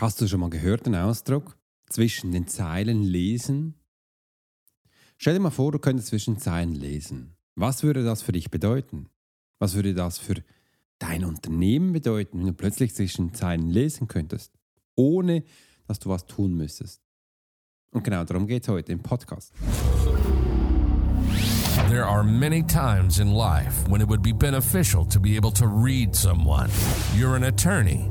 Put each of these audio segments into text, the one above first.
Hast du schon mal gehört den Ausdruck? Zwischen den Zeilen lesen? Stell dir mal vor, du könntest zwischen Zeilen lesen. Was würde das für dich bedeuten? Was würde das für dein Unternehmen bedeuten, wenn du plötzlich zwischen Zeilen lesen könntest, ohne dass du was tun müsstest? Und genau darum geht es heute im Podcast. There are many times in life when it would be beneficial to be able to read someone. You're an attorney.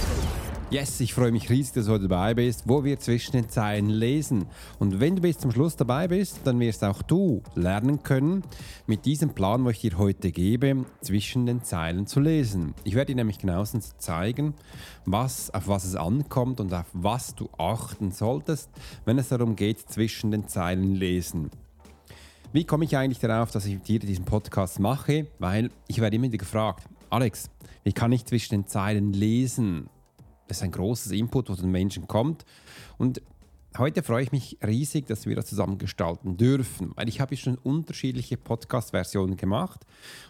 Yes, ich freue mich riesig, dass du heute dabei bist, wo wir zwischen den Zeilen lesen. Und wenn du bis zum Schluss dabei bist, dann wirst auch du lernen können, mit diesem Plan, wo ich dir heute gebe, zwischen den Zeilen zu lesen. Ich werde dir nämlich genauestens zeigen, was, auf was es ankommt und auf was du achten solltest, wenn es darum geht, zwischen den Zeilen lesen. Wie komme ich eigentlich darauf, dass ich dir diesen Podcast mache? Weil ich werde immer wieder gefragt, Alex, wie kann ich zwischen den Zeilen lesen? Das ist ein großes Input, wo den Menschen kommt. Und heute freue ich mich riesig, dass wir das zusammen gestalten dürfen, weil ich habe schon unterschiedliche Podcast-Versionen gemacht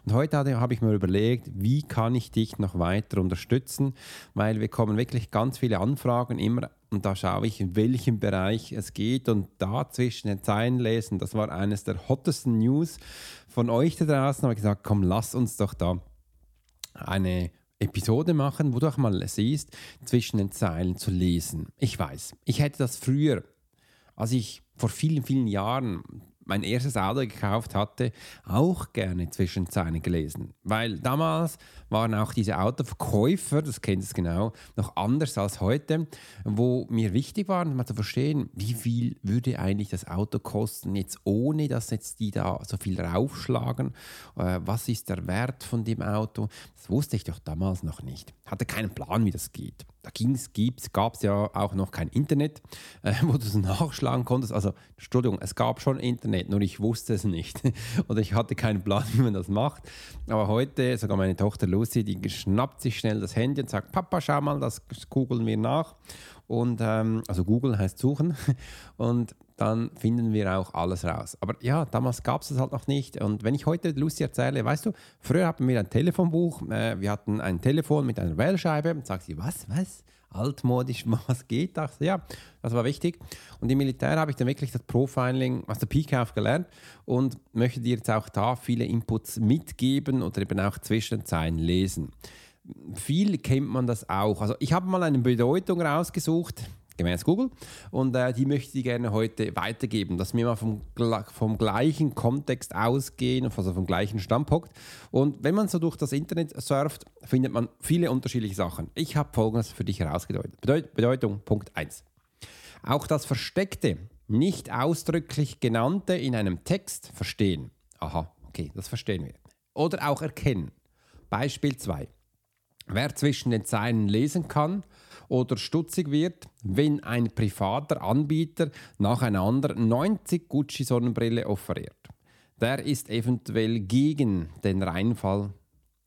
und heute habe ich mir überlegt, wie kann ich dich noch weiter unterstützen, weil wir kommen wirklich ganz viele Anfragen immer und da schaue ich, in welchem Bereich es geht und da zwischen den Zeilen lesen, das war eines der hottesten News von euch da draußen, habe ich gesagt, komm, lass uns doch da eine Episode machen, wo du auch mal siehst, zwischen den Zeilen zu lesen. Ich weiß, ich hätte das früher, als ich vor vielen, vielen Jahren mein erstes Auto gekauft hatte, auch gerne zwischen Zeilen gelesen. Weil damals waren auch diese Autoverkäufer, das kennst du genau, noch anders als heute, wo mir wichtig war, mal zu verstehen, wie viel würde eigentlich das Auto kosten, jetzt ohne dass jetzt die da so viel raufschlagen. Äh, was ist der Wert von dem Auto? Das wusste ich doch damals noch nicht. Hatte keinen Plan, wie das geht. Da gab es ja auch noch kein Internet, äh, wo du es nachschlagen konntest. Also, Entschuldigung, es gab schon Internet, nur ich wusste es nicht. Oder ich hatte keinen Plan, wie man das macht. Aber heute, sogar meine Tochter Lucy, die schnappt sich schnell das Handy und sagt, Papa, schau mal, das googeln wir nach. Und, ähm, also Google heißt suchen. Und dann finden wir auch alles raus. Aber ja, damals gab es das halt noch nicht. Und wenn ich heute Lucy erzähle, weißt du, früher hatten wir ein Telefonbuch, äh, wir hatten ein Telefon mit einer Wählscheibe. Und sagt sie, was, was? Altmodisch, was geht das? Ja, das war wichtig. Und im Militär habe ich dann wirklich das Profiling aus der Pike auf gelernt und möchte dir jetzt auch da viele Inputs mitgeben oder eben auch zwischen den Zeilen lesen. Viel kennt man das auch. Also ich habe mal eine Bedeutung rausgesucht, gemäß Google. Und äh, die möchte ich gerne heute weitergeben, dass wir mal vom, vom gleichen Kontext ausgehen, also vom gleichen Standpunkt. Und wenn man so durch das Internet surft, findet man viele unterschiedliche Sachen. Ich habe folgendes für dich herausgedeutet. Bedeut Bedeutung Punkt 1. Auch das Versteckte, nicht ausdrücklich genannte in einem Text verstehen. Aha, okay, das verstehen wir. Oder auch erkennen. Beispiel 2. Wer zwischen den Zeilen lesen kann, oder stutzig wird, wenn ein privater Anbieter nacheinander 90 Gucci-Sonnenbrille offeriert. Der ist eventuell gegen den Reinfall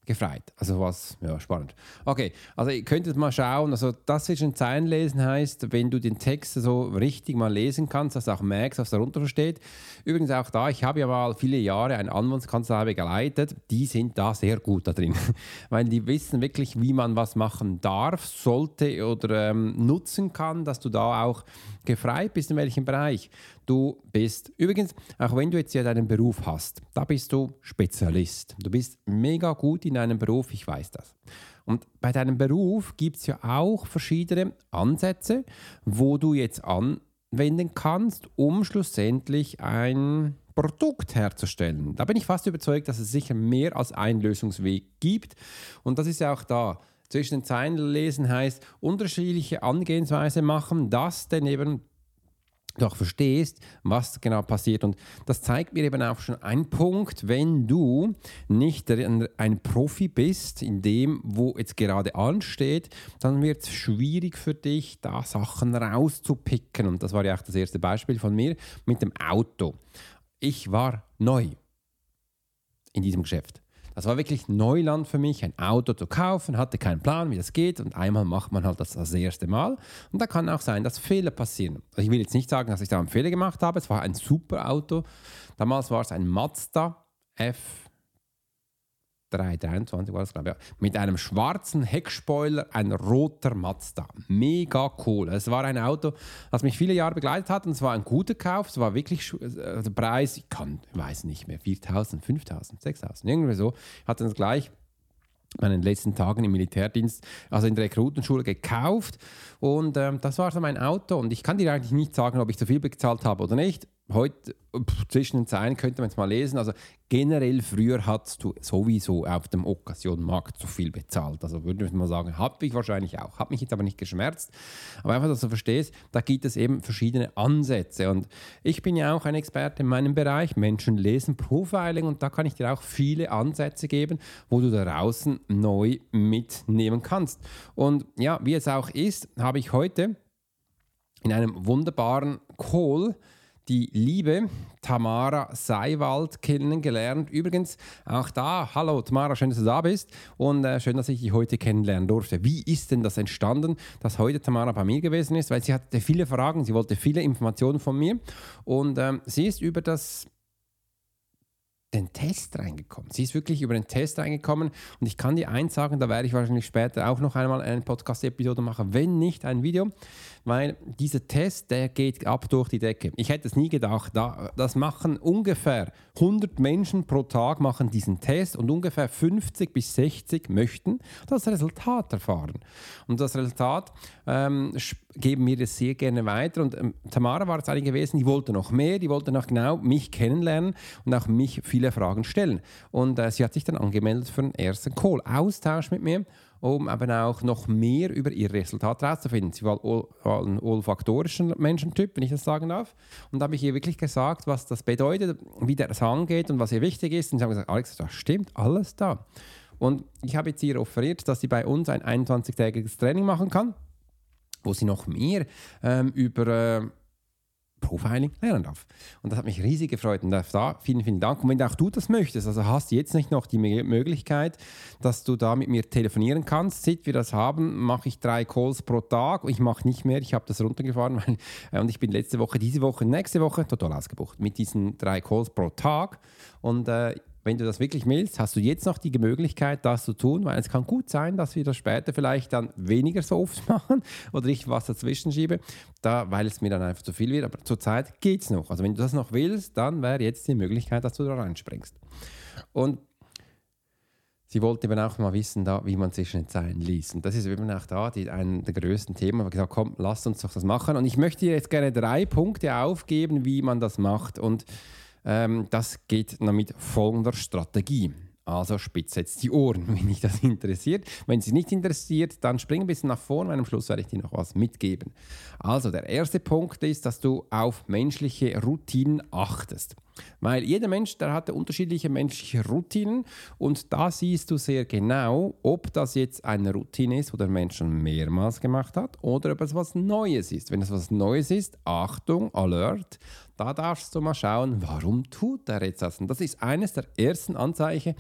gefreit. Also was, ja, spannend. Okay, also ihr könntet mal schauen, also das zwischen Zeilen lesen heißt, wenn du den Text so richtig mal lesen kannst, dass du auch merkst, was darunter steht. Übrigens auch da, ich habe ja mal viele Jahre eine Anwaltskanzlei begleitet, die sind da sehr gut da drin, weil die wissen wirklich, wie man was machen darf, sollte oder ähm, nutzen kann, dass du da auch gefreit bist, in welchem Bereich du bist. Übrigens, auch wenn du jetzt ja deinen Beruf hast, da bist du Spezialist. Du bist mega gut in deinem Beruf, ich weiß das. Und bei deinem Beruf gibt es ja auch verschiedene Ansätze, wo du jetzt anwenden kannst, um schlussendlich ein Produkt herzustellen. Da bin ich fast überzeugt, dass es sicher mehr als einen Lösungsweg gibt. Und das ist ja auch da zwischen den Zeilen lesen heißt unterschiedliche Angehensweise machen, dass denn eben du auch verstehst, was genau passiert. Und das zeigt mir eben auch schon einen Punkt, wenn du nicht ein Profi bist in dem, wo jetzt gerade ansteht, dann wird es schwierig für dich, da Sachen rauszupicken. Und das war ja auch das erste Beispiel von mir mit dem Auto. Ich war neu in diesem Geschäft. Das war wirklich Neuland für mich, ein Auto zu kaufen, hatte keinen Plan, wie das geht und einmal macht man halt das das erste Mal und da kann auch sein, dass Fehler passieren. Also ich will jetzt nicht sagen, dass ich da einen Fehler gemacht habe, es war ein super Auto. Damals war es ein Mazda F 323 war das, glaube ich, mit einem schwarzen Heckspoiler, ein roter Mazda. Mega cool. Es war ein Auto, das mich viele Jahre begleitet hat und es war ein guter Kauf. Es war wirklich, äh, der Preis, ich kann, weiß nicht mehr, 4000, 5000, 6000, irgendwie so. Ich hatte das gleich in den letzten Tagen im Militärdienst, also in der Rekrutenschule gekauft und ähm, das war so mein Auto und ich kann dir eigentlich nicht sagen, ob ich zu viel bezahlt habe oder nicht heute zwischen den Zeilen könnte man es mal lesen. Also generell früher hast du sowieso auf dem Occasion-Markt zu viel bezahlt. Also würde ich mal sagen, habe ich wahrscheinlich auch. Hat mich jetzt aber nicht geschmerzt. Aber einfach, dass du verstehst, da gibt es eben verschiedene Ansätze. Und ich bin ja auch ein Experte in meinem Bereich. Menschen lesen Profiling und da kann ich dir auch viele Ansätze geben, wo du da draußen neu mitnehmen kannst. Und ja, wie es auch ist, habe ich heute in einem wunderbaren Call die liebe Tamara Seiwald kennengelernt. Übrigens, auch da, hallo Tamara, schön, dass du da bist und äh, schön, dass ich dich heute kennenlernen durfte. Wie ist denn das entstanden, dass heute Tamara bei mir gewesen ist? Weil sie hatte viele Fragen, sie wollte viele Informationen von mir und ähm, sie ist über das den Test reingekommen. Sie ist wirklich über den Test reingekommen und ich kann dir eins sagen, da werde ich wahrscheinlich später auch noch einmal eine Podcast-Episode machen, wenn nicht ein Video weil dieser Test, der geht ab durch die Decke. Ich hätte es nie gedacht. Da, das machen ungefähr 100 Menschen pro Tag machen diesen Test und ungefähr 50 bis 60 möchten das Resultat erfahren. Und das Resultat ähm, geben wir das sehr gerne weiter. Und ähm, Tamara war es eigentlich gewesen, die wollte noch mehr, die wollte noch genau mich kennenlernen und auch mich viele Fragen stellen. Und äh, sie hat sich dann angemeldet für den ersten Call, Austausch mit mir um eben auch noch mehr über ihr Resultat herauszufinden. Sie war ein olfaktorischer Menschentyp, wenn ich das sagen darf. Und da habe ich ihr wirklich gesagt, was das bedeutet, wie das angeht und was ihr wichtig ist. Und sie haben gesagt, Alex, das stimmt alles da. Und ich habe jetzt ihr offeriert, dass sie bei uns ein 21-tägiges Training machen kann, wo sie noch mehr ähm, über... Äh, Profiling lernen darf. Und das hat mich riesig gefreut. Und da vielen, vielen Dank. Und wenn auch du das möchtest, also hast du jetzt nicht noch die Möglichkeit, dass du da mit mir telefonieren kannst. Seit wir das haben, mache ich drei Calls pro Tag. Ich mache nicht mehr. Ich habe das runtergefahren. Weil, äh, und ich bin letzte Woche, diese Woche, nächste Woche total ausgebucht mit diesen drei Calls pro Tag. Und äh, wenn du das wirklich willst, hast du jetzt noch die Möglichkeit, das zu tun, weil es kann gut sein, dass wir das später vielleicht dann weniger so oft machen oder ich was dazwischen schiebe, da, weil es mir dann einfach zu viel wird. Aber zurzeit geht es noch. Also wenn du das noch willst, dann wäre jetzt die Möglichkeit, dass du da reinspringst. Und sie wollte eben auch mal wissen, da, wie man zwischen den Zeilen liest. Und das ist eben auch da die, ein der größten Themen. Ich habe gesagt, komm, lass uns doch das machen. Und ich möchte dir jetzt gerne drei Punkte aufgeben, wie man das macht. Und ähm, das geht mit folgender Strategie. Also spitze jetzt die Ohren, wenn dich das interessiert. Wenn es nicht interessiert, dann spring ein bisschen nach vorne, weil am Schluss werde ich dir noch was mitgeben. Also der erste Punkt ist, dass du auf menschliche Routinen achtest. Weil jeder Mensch, der hat unterschiedliche menschliche Routinen und da siehst du sehr genau, ob das jetzt eine Routine ist, die der Mensch schon mehrmals gemacht hat oder ob es was Neues ist. Wenn es was Neues ist, Achtung, Alert, da darfst du mal schauen, warum tut er jetzt das? Und das ist eines der ersten Anzeichen,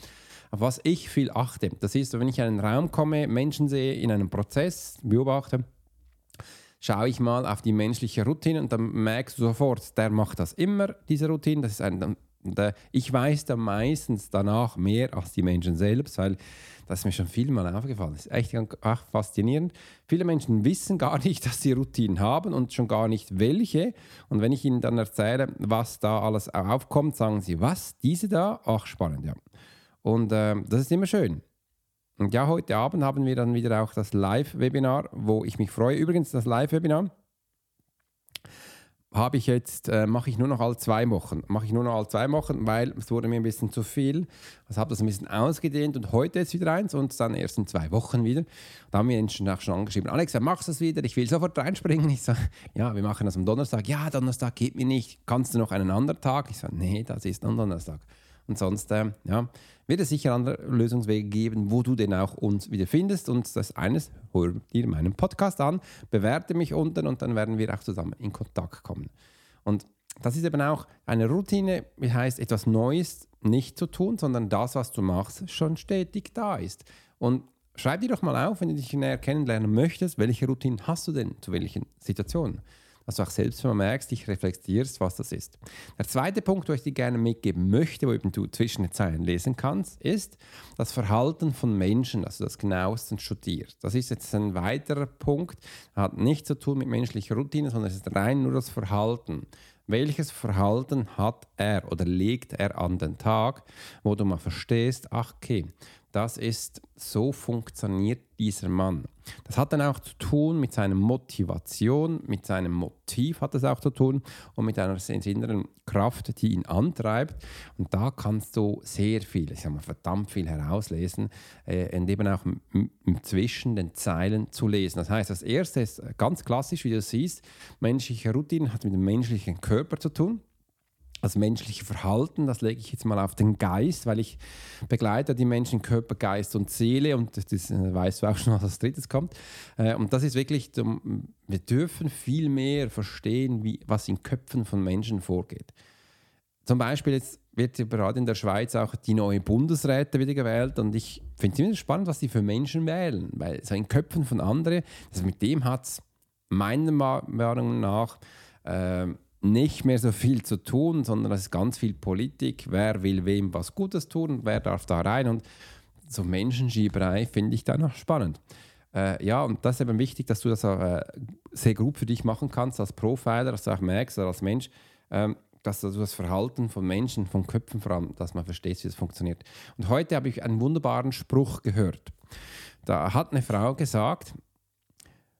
auf was ich viel achte. Das ist, wenn ich in einen Raum komme, Menschen sehe, in einem Prozess beobachte, schaue ich mal auf die menschliche Routine und dann merkst du sofort, der macht das immer, diese Routine. Das ist ein, ich weiß dann meistens danach mehr als die Menschen selbst, weil das mir schon viel mal aufgefallen. Ist echt ach, faszinierend. Viele Menschen wissen gar nicht, dass sie Routinen haben und schon gar nicht welche. Und wenn ich ihnen dann erzähle, was da alles aufkommt, sagen sie, was, diese da? Ach, spannend, ja. Und äh, das ist immer schön. Und ja, heute Abend haben wir dann wieder auch das Live-Webinar, wo ich mich freue. Übrigens, das Live-Webinar habe ich jetzt, äh, mache ich nur noch alle zwei Wochen. Mache ich nur noch alle zwei Wochen, weil es wurde mir ein bisschen zu viel. Also habe das ein bisschen ausgedehnt und heute ist wieder eins und dann erst in zwei Wochen wieder. Da haben wir ihn schon, schon angeschrieben, Alex, machst du das wieder? Ich will sofort reinspringen. Ich sage, ja, wir machen das am Donnerstag. Ja, Donnerstag geht mir nicht. Kannst du noch einen anderen Tag? Ich sage, nee, das ist am Donnerstag. Und sonst, äh, ja, wird es sicher andere Lösungswege geben, wo du denn auch uns wieder findest. Und das eines, hol dir meinen Podcast an, bewerte mich unten und dann werden wir auch zusammen in Kontakt kommen. Und das ist eben auch eine Routine, das heißt, etwas Neues nicht zu tun, sondern das, was du machst, schon stetig da ist. Und schreib dir doch mal auf, wenn du dich näher kennenlernen möchtest, welche Routine hast du denn zu welchen Situationen dass du auch selbst merkst, dich reflektierst, was das ist. Der zweite Punkt, den ich dir gerne mitgeben möchte, wo eben du zwischen den Zeilen lesen kannst, ist das Verhalten von Menschen, dass du das genauestens studierst. Das ist jetzt ein weiterer Punkt, hat nichts zu tun mit menschlicher Routine, sondern es ist rein nur das Verhalten. Welches Verhalten hat er oder legt er an den Tag, wo du mal verstehst, ach okay, das ist, so funktioniert dieser Mann. Das hat dann auch zu tun mit seiner Motivation, mit seinem Motiv hat es auch zu tun und mit einer inneren Kraft, die ihn antreibt. Und da kannst du sehr viel, ich sage mal verdammt viel herauslesen äh, und eben auch zwischen den Zeilen zu lesen. Das heißt, das erste ist ganz klassisch, wie du siehst, menschliche Routine hat mit dem menschlichen Körper zu tun das menschliche Verhalten, das lege ich jetzt mal auf den Geist, weil ich begleite die Menschen Körper, Geist und Seele und das, das äh, weißt du auch schon, was als drittes kommt. Äh, und das ist wirklich, wir dürfen viel mehr verstehen, wie, was in Köpfen von Menschen vorgeht. Zum Beispiel jetzt wird gerade in der Schweiz auch die neue Bundesräte wieder gewählt und ich finde es spannend, was die für Menschen wählen, weil so in Köpfen von anderen, also mit dem hat es meiner Meinung nach äh, nicht mehr so viel zu tun, sondern es ist ganz viel Politik. Wer will wem was Gutes tun, wer darf da rein und so Menschenschieberei finde ich da noch spannend. Äh, ja, und das ist eben wichtig, dass du das auch, äh, sehr gut für dich machen kannst als Profiler, dass du auch merkst, als Mensch, ähm, dass du das Verhalten von Menschen, von Köpfen vor allem, dass man versteht, wie das funktioniert. Und heute habe ich einen wunderbaren Spruch gehört. Da hat eine Frau gesagt,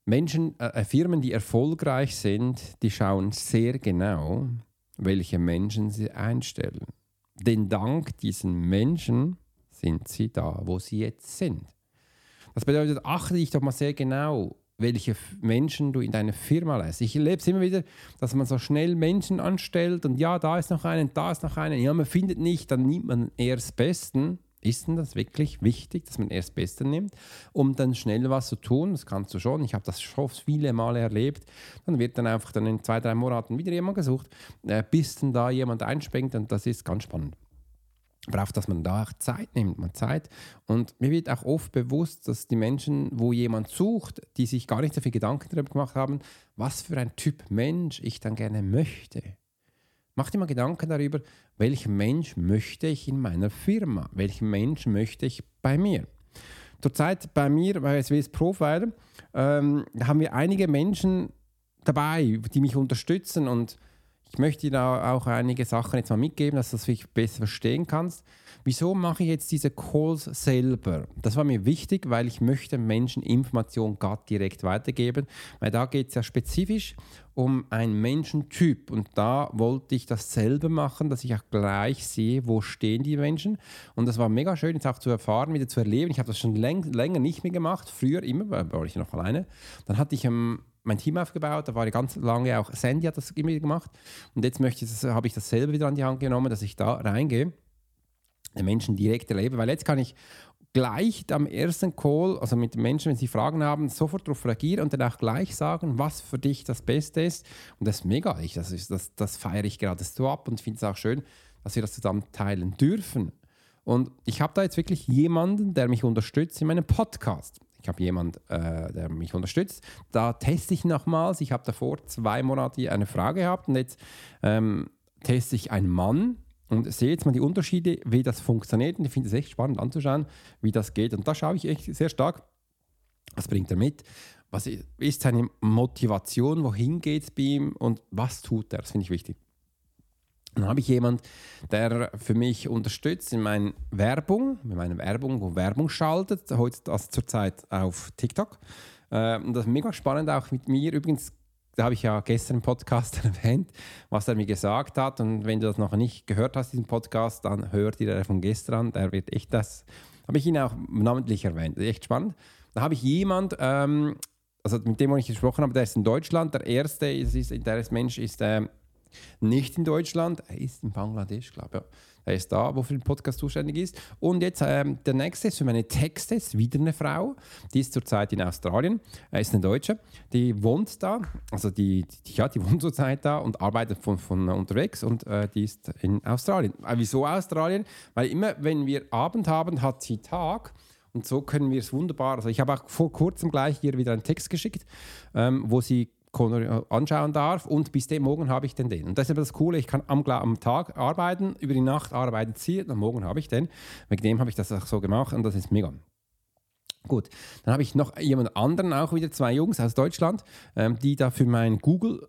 Menschen, äh, äh, Firmen, die erfolgreich sind, die schauen sehr genau, welche Menschen sie einstellen. Denn dank diesen Menschen sind sie da, wo sie jetzt sind. Das bedeutet, achte dich doch mal sehr genau, welche Menschen du in deine Firma lässt. Ich erlebe es immer wieder, dass man so schnell Menschen anstellt und ja, da ist noch einen, da ist noch einen. Ja, man findet nicht, dann nimmt man eher das Besten. Ist denn das wirklich wichtig, dass man erst Beste nimmt, um dann schnell was zu tun? Das kannst du schon. Ich habe das schon viele Male erlebt. Dann wird dann einfach dann in zwei, drei Monaten wieder jemand gesucht, äh, bis dann da jemand einspringt und das ist ganz spannend. Braucht, dass man da auch Zeit nimmt, man Zeit. Und mir wird auch oft bewusst, dass die Menschen, wo jemand sucht, die sich gar nicht so viel Gedanken darüber gemacht haben, was für ein Typ Mensch ich dann gerne möchte. Mach dir mal Gedanken darüber, welchen Mensch möchte ich in meiner Firma? Welchen Mensch möchte ich bei mir? Zurzeit bei mir, bei SWS Profiler, ähm, haben wir einige Menschen dabei, die mich unterstützen und ich möchte dir da auch einige Sachen jetzt mal mitgeben, dass du das besser verstehen kannst. Wieso mache ich jetzt diese Calls selber? Das war mir wichtig, weil ich möchte Menschen Informationen gerade direkt weitergeben, weil da geht es ja spezifisch um einen Menschentyp und da wollte ich das selber machen, dass ich auch gleich sehe, wo stehen die Menschen und das war mega schön, jetzt auch zu erfahren, wieder zu erleben. Ich habe das schon läng länger nicht mehr gemacht, früher immer, weil war ich noch alleine. Dann hatte ich ähm, mein Team aufgebaut, da war ich ganz lange auch, Sandy hat das immer gemacht und jetzt möchte ich habe ich das selber wieder an die Hand genommen, dass ich da reingehe den Menschen direkt erlebe, weil jetzt kann ich gleich am ersten Call, also mit den Menschen, wenn sie Fragen haben, sofort darauf reagieren und dann auch gleich sagen, was für dich das Beste ist. Und das ist mega. Ich, das, ist, das, das feiere ich gerade so ab und finde es auch schön, dass wir das zusammen teilen dürfen. Und ich habe da jetzt wirklich jemanden, der mich unterstützt in meinem Podcast. Ich habe jemanden, äh, der mich unterstützt. Da teste ich nochmals. Ich habe davor zwei Monate eine Frage gehabt und jetzt ähm, teste ich einen Mann, und sehe jetzt mal die Unterschiede, wie das funktioniert. Und ich finde es echt spannend anzuschauen, wie das geht. Und da schaue ich echt sehr stark, was bringt er mit, was ist seine Motivation, wohin geht es bei ihm und was tut er. Das finde ich wichtig. Dann habe ich jemanden, der für mich unterstützt in meiner Werbung, in meiner Werbung, wo Werbung schaltet, heute also zurzeit auf TikTok. Äh, und das ist mega spannend, auch mit mir übrigens da habe ich ja gestern im Podcast erwähnt, was er mir gesagt hat. Und wenn du das noch nicht gehört hast, diesen Podcast, dann hör dir von gestern. Der wird echt das, habe ich ihn auch namentlich erwähnt. Echt spannend. Da habe ich jemand, ähm, also mit dem, wo ich gesprochen habe, der ist in Deutschland. Der erste, ist, ist, der Mensch ist äh, nicht in Deutschland, er ist in Bangladesch, glaube ich. Ja. Er ist da, wo für den Podcast zuständig ist. Und jetzt ähm, der nächste ist für meine Texte, ist wieder eine Frau. Die ist zurzeit in Australien. Er ist eine Deutsche. Die wohnt da, also die, die ja, die wohnt zurzeit da und arbeitet von, von unterwegs und äh, die ist in Australien. Äh, wieso Australien? Weil immer, wenn wir Abend haben, hat sie Tag. Und so können wir es wunderbar. Also ich habe auch vor kurzem gleich hier wieder einen Text geschickt, ähm, wo sie anschauen darf und bis dem Morgen habe ich dann den. Und das ist aber das Coole, ich kann am, am Tag arbeiten, über die Nacht arbeitet sie und am Morgen habe ich den. Wegen dem habe ich das auch so gemacht und das ist mega. Gut, dann habe ich noch jemand anderen, auch wieder zwei Jungs aus Deutschland, ähm, die da für mein Google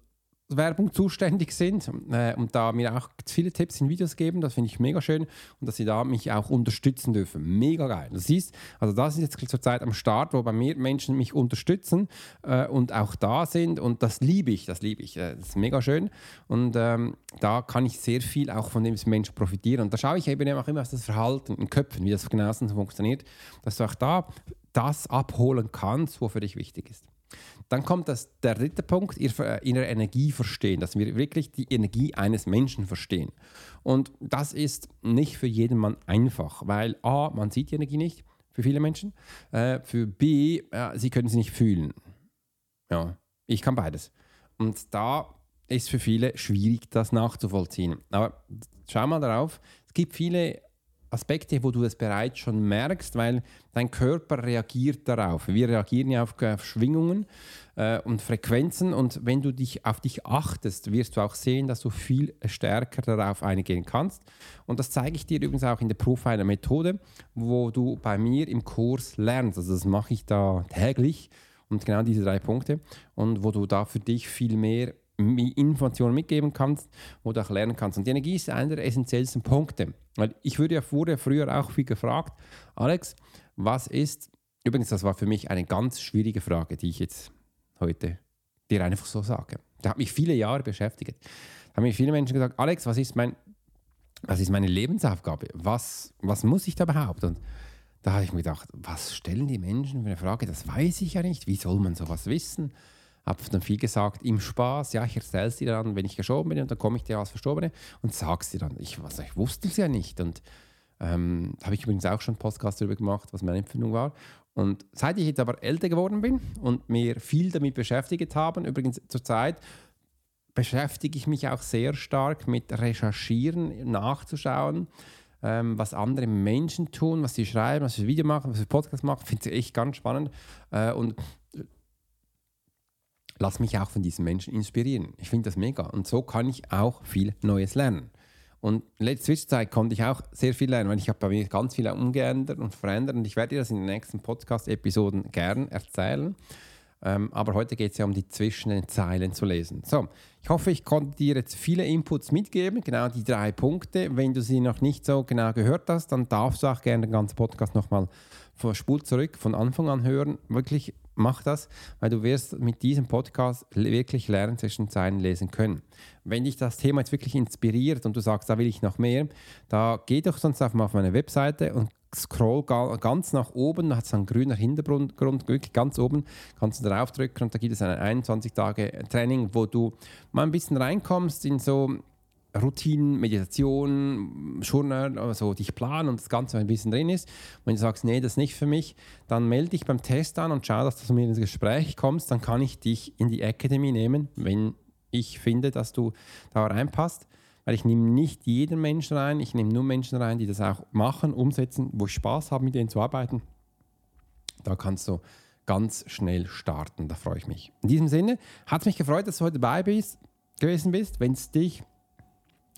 Werbung zuständig sind äh, und da mir auch viele Tipps in Videos geben. Das finde ich mega schön und dass sie da mich auch unterstützen dürfen. Mega geil. Das ist, also das ist jetzt zurzeit am Start, wo bei mir Menschen mich unterstützen äh, und auch da sind und das liebe ich, das liebe ich. Äh, das ist mega schön und ähm, da kann ich sehr viel auch von dem Mensch profitieren und da schaue ich eben auch immer auf das Verhalten in Köpfen, wie das genau funktioniert, dass du auch da das abholen kannst, was für dich wichtig ist. Dann kommt das, der dritte Punkt, ihre Energie verstehen, dass wir wirklich die Energie eines Menschen verstehen. Und das ist nicht für jeden Mann einfach, weil A, man sieht die Energie nicht, für viele Menschen, äh, für B, äh, sie können sie nicht fühlen. Ja, ich kann beides. Und da ist für viele schwierig, das nachzuvollziehen. Aber schau mal darauf, es gibt viele Aspekte, wo du es bereits schon merkst, weil dein Körper reagiert darauf. Wir reagieren ja auf, auf Schwingungen äh, und Frequenzen und wenn du dich auf dich achtest, wirst du auch sehen, dass du viel stärker darauf eingehen kannst. Und das zeige ich dir übrigens auch in der Profiler-Methode, wo du bei mir im Kurs lernst. Also das mache ich da täglich und genau diese drei Punkte und wo du da für dich viel mehr Informationen mitgeben kannst, wo du auch lernen kannst. Und die Energie ist einer der essentiellsten Punkte. Weil ich wurde ja, früher auch viel gefragt, Alex, was ist, übrigens, das war für mich eine ganz schwierige Frage, die ich jetzt heute dir einfach so sage. Da hat mich viele Jahre beschäftigt. Da haben mich viele Menschen gesagt, Alex, was ist, mein, was ist meine Lebensaufgabe? Was, was muss ich da überhaupt? Und da habe ich mir gedacht, was stellen die Menschen für eine Frage? Das weiß ich ja nicht. Wie soll man sowas wissen? Habe dann viel gesagt, im Spaß, ja, ich erzähle es dir dann, wenn ich gestorben bin und dann komme ich dir als Verstorbene und sage es dir dann. Ich, also, ich wusste es ja nicht und ähm, habe ich übrigens auch schon einen Podcast darüber gemacht, was meine Empfindung war. Und seit ich jetzt aber älter geworden bin und mir viel damit beschäftigt habe, übrigens zurzeit beschäftige ich mich auch sehr stark mit Recherchieren, nachzuschauen, ähm, was andere Menschen tun, was sie schreiben, was sie Video machen, was sie Podcast machen, finde ich echt ganz spannend. Äh, und lass mich auch von diesen Menschen inspirieren. Ich finde das mega. Und so kann ich auch viel Neues lernen. Und in der Zwischenzeit konnte ich auch sehr viel lernen, weil ich habe bei mir ganz viel umgeändert und verändert und ich werde dir das in den nächsten Podcast-Episoden gern erzählen. Ähm, aber heute geht es ja um die zwischen den Zeilen zu lesen. So, ich hoffe, ich konnte dir jetzt viele Inputs mitgeben, genau die drei Punkte. Wenn du sie noch nicht so genau gehört hast, dann darfst du auch gerne den ganzen Podcast nochmal Spul zurück von Anfang an hören. Wirklich mach das, weil du wirst mit diesem Podcast wirklich lernen zwischen Zeilen lesen können. Wenn dich das Thema jetzt wirklich inspiriert und du sagst, da will ich noch mehr, da geh doch sonst auf meine Webseite und scroll ganz nach oben, da hat es einen grünen Hintergrund, wirklich ganz oben, kannst du drauf drücken und da gibt es ein 21 Tage Training, wo du mal ein bisschen reinkommst in so Routinen, Meditation, Journal, also dich planen und das Ganze ein bisschen drin ist. Wenn du sagst, nee, das ist nicht für mich, dann melde dich beim Test an und schau, dass du mir ins Gespräch kommst. Dann kann ich dich in die Academy nehmen, wenn ich finde, dass du da reinpasst. Weil ich nehme nicht jeden Menschen rein, ich nehme nur Menschen rein, die das auch machen, umsetzen, wo ich Spaß habe, mit denen zu arbeiten. Da kannst du ganz schnell starten, da freue ich mich. In diesem Sinne hat es mich gefreut, dass du heute dabei bist, gewesen bist. Wenn es dich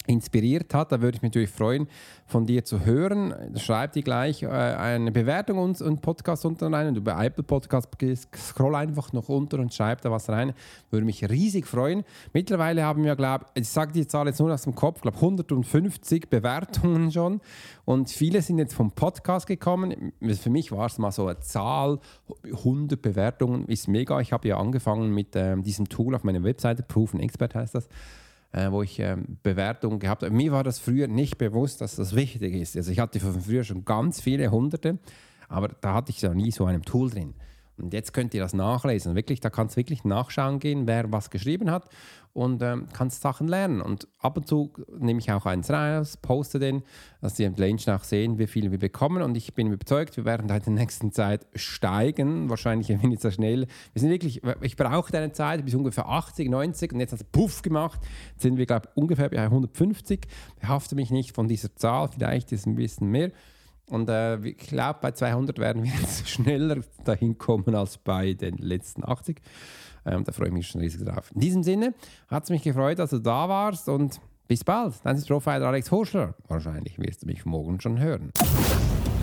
inspiriert hat. Da würde ich mich natürlich freuen, von dir zu hören. Schreib dir gleich äh, eine Bewertung und, und Podcast unten rein. Und über Apple Podcast scroll einfach noch unter und schreib da was rein. Würde mich riesig freuen. Mittlerweile haben wir, glaube ich, sage die Zahl jetzt nur aus dem Kopf, glaube 150 Bewertungen schon. Und viele sind jetzt vom Podcast gekommen. Für mich war es mal so eine Zahl, 100 Bewertungen ist mega. Ich habe ja angefangen mit ähm, diesem Tool auf meiner Webseite, Proven Expert heißt das äh, wo ich äh, Bewertungen gehabt habe. Mir war das früher nicht bewusst, dass das wichtig ist. Also ich hatte von früher schon ganz viele Hunderte, aber da hatte ich ja nie so einem Tool drin. Und jetzt könnt ihr das nachlesen. Wirklich, da kannst du wirklich nachschauen gehen, wer was geschrieben hat und ähm, kannst Sachen lernen. Und ab und zu nehme ich auch eins raus, poste den, dass die Menschen auch sehen, wie viel wir bekommen. Und ich bin überzeugt, wir werden in der nächsten Zeit steigen. Wahrscheinlich ein wenig zu schnell. Wir sind wirklich, ich brauche eine Zeit bis ungefähr 80, 90 und jetzt hat es Puff gemacht. Jetzt sind wir, glaube ich, ungefähr bei 150. Behafte mich nicht von dieser Zahl, vielleicht ist es ein bisschen mehr. Und äh, ich glaube, bei 200 werden wir jetzt schneller dahin kommen als bei den letzten 80. Ähm, da freue ich mich schon riesig drauf. In diesem Sinne hat es mich gefreut, dass du da warst und bis bald. Dein ist Profiler Alex Horschler. Wahrscheinlich wirst du mich morgen schon hören.